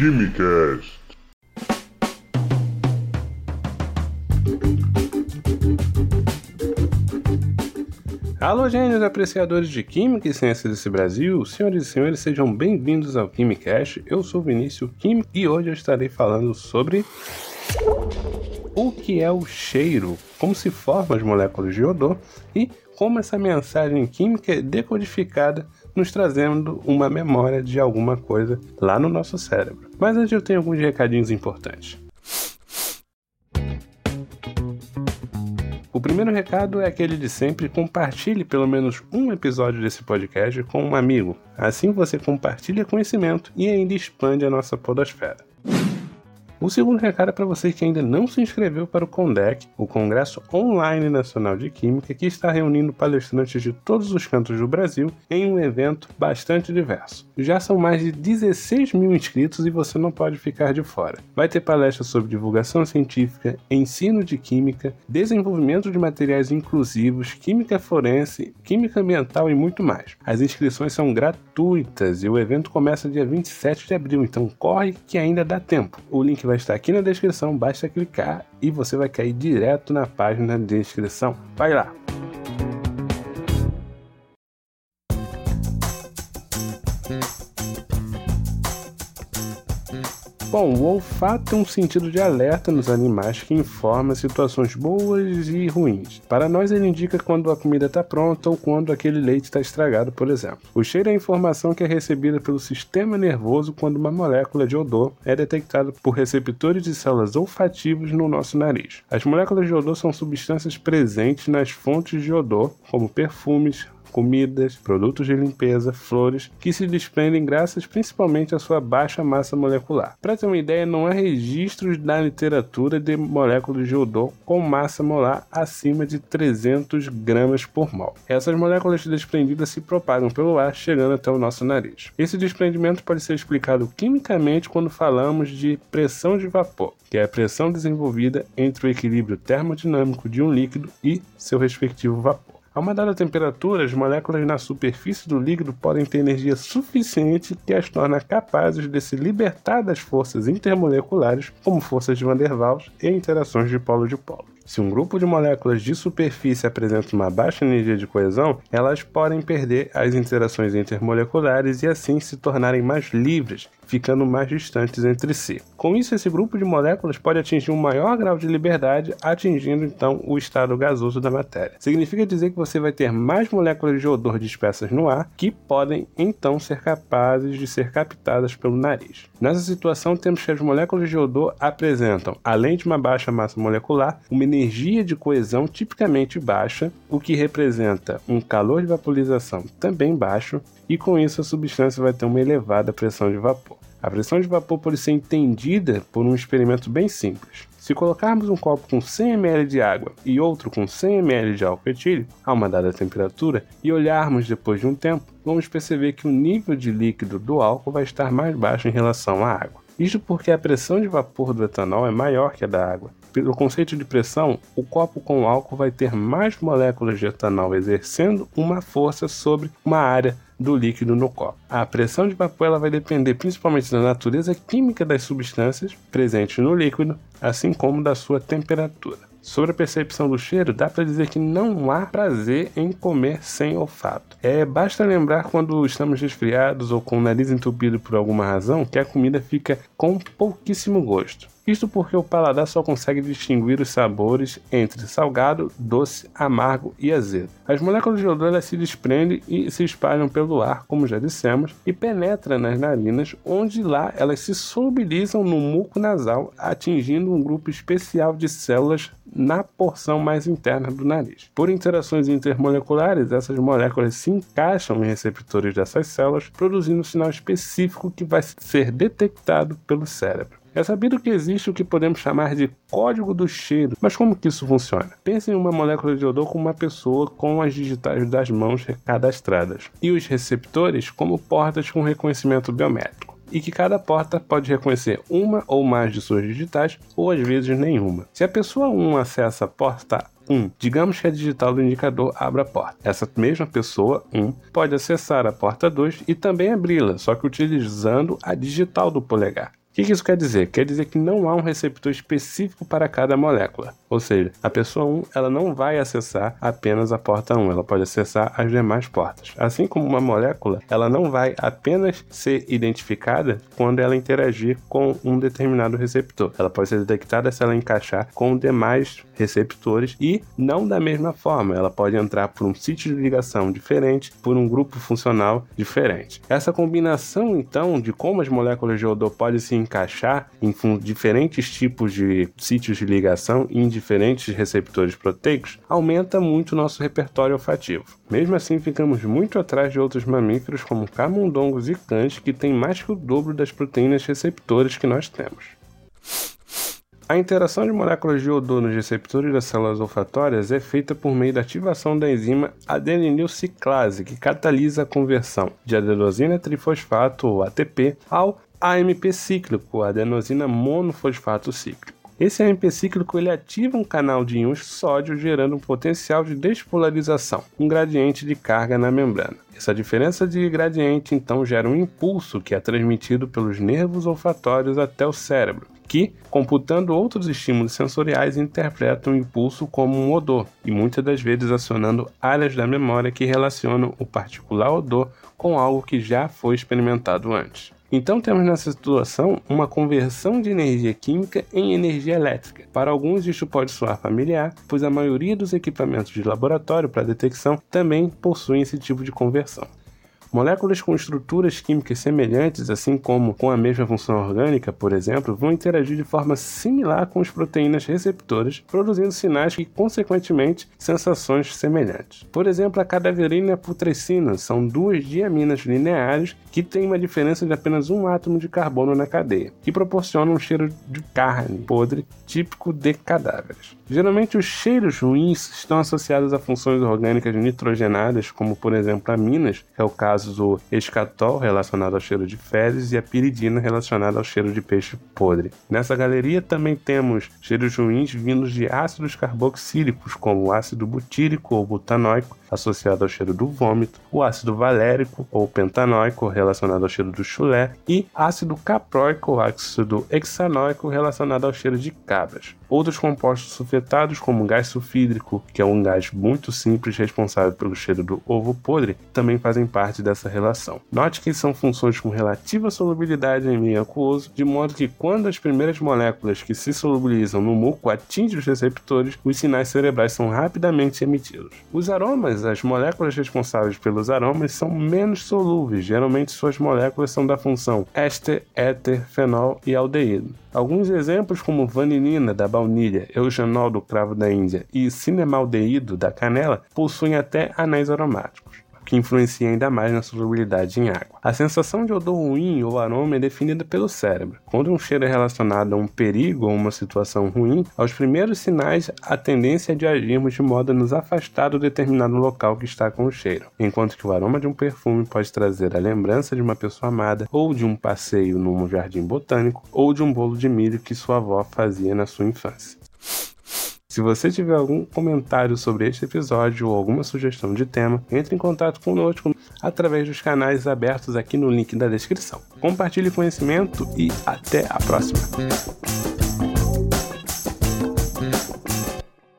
Quimicast. Alô, gênios apreciadores de Química e Ciências desse Brasil, senhoras e senhores, sejam bem-vindos ao Quimicast. Eu sou Vinícius Químico e hoje eu estarei falando sobre o que é o cheiro, como se formam as moléculas de odor e como essa mensagem química é decodificada, nos trazendo uma memória de alguma coisa lá no nosso cérebro. Mas antes eu tenho alguns recadinhos importantes. O primeiro recado é aquele de sempre: compartilhe pelo menos um episódio desse podcast com um amigo. Assim você compartilha conhecimento e ainda expande a nossa podosfera. O segundo recado é para você que ainda não se inscreveu para o CONDEC, o Congresso Online Nacional de Química, que está reunindo palestrantes de todos os cantos do Brasil em um evento bastante diverso. Já são mais de 16 mil inscritos e você não pode ficar de fora. Vai ter palestras sobre divulgação científica, ensino de química, desenvolvimento de materiais inclusivos, química forense, química ambiental e muito mais. As inscrições são gratuitas e o evento começa dia 27 de abril, então corre que ainda dá tempo. O link vai estar aqui na descrição, basta clicar e você vai cair direto na página de inscrição. Vai lá! Bom, o olfato é um sentido de alerta nos animais que informa situações boas e ruins. Para nós, ele indica quando a comida está pronta ou quando aquele leite está estragado, por exemplo. O cheiro é a informação que é recebida pelo sistema nervoso quando uma molécula de odor é detectada por receptores de células olfativas no nosso nariz. As moléculas de odor são substâncias presentes nas fontes de odor, como perfumes, comidas, produtos de limpeza, flores, que se desprendem graças principalmente à sua baixa massa molecular. Para ter uma ideia, não há registros na literatura de moléculas de odor com massa molar acima de 300 gramas por mol. Essas moléculas desprendidas se propagam pelo ar, chegando até o nosso nariz. Esse desprendimento pode ser explicado quimicamente quando falamos de pressão de vapor, que é a pressão desenvolvida entre o equilíbrio termodinâmico de um líquido e seu respectivo vapor. A uma dada temperatura, as moléculas na superfície do líquido podem ter energia suficiente que as torna capazes de se libertar das forças intermoleculares, como forças de Van der Waals e interações de polo de polo. Se um grupo de moléculas de superfície apresenta uma baixa energia de coesão, elas podem perder as interações intermoleculares e assim se tornarem mais livres, ficando mais distantes entre si. Com isso, esse grupo de moléculas pode atingir um maior grau de liberdade, atingindo então o estado gasoso da matéria. Significa dizer que você vai ter mais moléculas de odor dispersas no ar, que podem então ser capazes de ser captadas pelo nariz. Nessa situação, temos que as moléculas de odor apresentam, além de uma baixa massa molecular, uma energia de coesão tipicamente baixa, o que representa um calor de vaporização também baixo, e com isso a substância vai ter uma elevada pressão de vapor. A pressão de vapor pode ser entendida por um experimento bem simples. Se colocarmos um copo com 100 ml de água e outro com 100 ml de álcool etílico a uma dada temperatura e olharmos depois de um tempo, vamos perceber que o nível de líquido do álcool vai estar mais baixo em relação à água. Isto porque a pressão de vapor do etanol é maior que a da água. Pelo conceito de pressão, o copo com álcool vai ter mais moléculas de etanol exercendo uma força sobre uma área do líquido no copo. A pressão de vapor ela vai depender principalmente da natureza química das substâncias presentes no líquido, assim como da sua temperatura. Sobre a percepção do cheiro, dá para dizer que não há prazer em comer sem olfato. É, basta lembrar quando estamos resfriados ou com o nariz entupido por alguma razão que a comida fica com pouquíssimo gosto. Isto porque o paladar só consegue distinguir os sabores entre salgado, doce, amargo e azedo. As moléculas de odor se desprendem e se espalham pelo ar, como já dissemos, e penetram nas narinas, onde lá elas se solubilizam no muco nasal, atingindo um grupo especial de células na porção mais interna do nariz. Por interações intermoleculares, essas moléculas se encaixam em receptores dessas células, produzindo um sinal específico que vai ser detectado pelo cérebro. É sabido que existe o que podemos chamar de código do cheiro, mas como que isso funciona? Pense em uma molécula de odor como uma pessoa com as digitais das mãos cadastradas e os receptores como portas com reconhecimento biométrico e que cada porta pode reconhecer uma ou mais de suas digitais, ou às vezes nenhuma. Se a pessoa 1 acessa a porta 1, digamos que a digital do indicador abra a porta. Essa mesma pessoa 1 pode acessar a porta 2 e também abri-la, só que utilizando a digital do polegar. O que isso quer dizer? Quer dizer que não há um receptor específico para cada molécula. Ou seja, a pessoa 1 ela não vai acessar apenas a porta 1, ela pode acessar as demais portas. Assim como uma molécula, ela não vai apenas ser identificada quando ela interagir com um determinado receptor. Ela pode ser detectada se ela encaixar com demais receptores e não da mesma forma. Ela pode entrar por um sítio de ligação diferente, por um grupo funcional diferente. Essa combinação, então, de como as moléculas de odor podem se encaixar em diferentes tipos de sítios de ligação e em diferentes receptores proteicos, aumenta muito o nosso repertório olfativo. Mesmo assim, ficamos muito atrás de outros mamíferos como camundongos e cães que têm mais que o dobro das proteínas receptoras que nós temos. A interação de moléculas de odor nos receptores das células olfatórias é feita por meio da ativação da enzima adeninilciclase, que catalisa a conversão de adenosina trifosfato, ou ATP, ao AMP cíclico, adenosina monofosfato cíclico. Esse AMP cíclico ele ativa um canal de íons sódio, gerando um potencial de despolarização, um gradiente de carga na membrana. Essa diferença de gradiente então gera um impulso que é transmitido pelos nervos olfatórios até o cérebro, que, computando outros estímulos sensoriais, interpretam o impulso como um odor e muitas das vezes acionando áreas da memória que relacionam o particular odor com algo que já foi experimentado antes. Então temos nessa situação uma conversão de energia química em energia elétrica. Para alguns isso pode soar familiar, pois a maioria dos equipamentos de laboratório para detecção também possuem esse tipo de conversão. Moléculas com estruturas químicas semelhantes, assim como com a mesma função orgânica, por exemplo, vão interagir de forma similar com as proteínas receptoras, produzindo sinais e, consequentemente, sensações semelhantes. Por exemplo, a cadaverina e a putrescina são duas diaminas lineares que têm uma diferença de apenas um átomo de carbono na cadeia, que proporcionam um cheiro de carne podre típico de cadáveres. Geralmente, os cheiros ruins estão associados a funções orgânicas nitrogenadas, como por exemplo aminas, que é o caso do escatol, relacionado ao cheiro de fezes, e a piridina, relacionada ao cheiro de peixe podre. Nessa galeria também temos cheiros ruins vindos de ácidos carboxílicos, como o ácido butírico ou butanóico, associado ao cheiro do vômito, o ácido valérico ou pentanóico, relacionado ao cheiro do chulé, e ácido caproico ou ácido hexanóico, relacionado ao cheiro de cabras. Outros compostos sulfetados, como o gás sulfídrico, que é um gás muito simples responsável pelo cheiro do ovo podre, também fazem parte dessa relação. Note que são funções com relativa solubilidade em meio aquoso, de modo que quando as primeiras moléculas que se solubilizam no muco atingem os receptores, os sinais cerebrais são rapidamente emitidos. Os aromas as moléculas responsáveis pelos aromas são menos solúveis, geralmente suas moléculas são da função éster, éter, fenol e aldeído. Alguns exemplos como vanilina da baunilha, eugenol do cravo da Índia e cinemaldeído da canela possuem até anéis aromáticos que influencia ainda mais na solubilidade em água. A sensação de odor ruim ou aroma é definida pelo cérebro. Quando um cheiro é relacionado a um perigo ou uma situação ruim, aos primeiros sinais a tendência é de agirmos de modo a nos afastar do determinado local que está com o cheiro, enquanto que o aroma de um perfume pode trazer a lembrança de uma pessoa amada, ou de um passeio num jardim botânico, ou de um bolo de milho que sua avó fazia na sua infância. Se você tiver algum comentário sobre este episódio ou alguma sugestão de tema, entre em contato conosco através dos canais abertos aqui no link da descrição. Compartilhe conhecimento e até a próxima!